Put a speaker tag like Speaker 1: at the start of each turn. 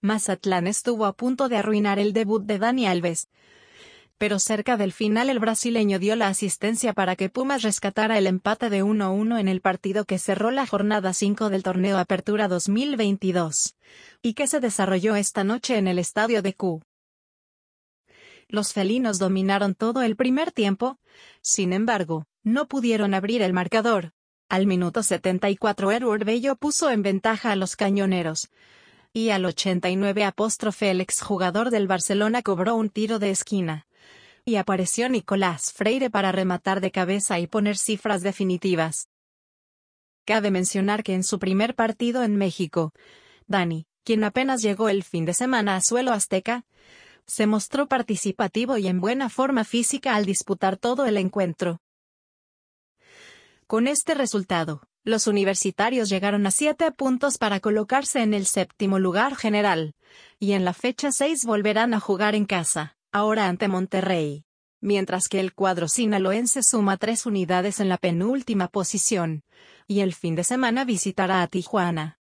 Speaker 1: Mazatlán estuvo a punto de arruinar el debut de Dani Alves. Pero cerca del final el brasileño dio la asistencia para que Pumas rescatara el empate de 1-1 en el partido que cerró la jornada 5 del torneo Apertura 2022, y que se desarrolló esta noche en el estadio de Q. Los felinos dominaron todo el primer tiempo, sin embargo, no pudieron abrir el marcador. Al minuto 74 Edward Bello puso en ventaja a los cañoneros. Y al 89 apóstrofe el exjugador del Barcelona cobró un tiro de esquina. Y apareció Nicolás Freire para rematar de cabeza y poner cifras definitivas. Cabe mencionar que en su primer partido en México, Dani, quien apenas llegó el fin de semana a suelo azteca, se mostró participativo y en buena forma física al disputar todo el encuentro. Con este resultado, los universitarios llegaron a siete puntos para colocarse en el séptimo lugar general, y en la fecha 6 volverán a jugar en casa, ahora ante Monterrey. Mientras que el cuadro sinaloense suma tres unidades en la penúltima posición, y el fin de semana visitará a Tijuana.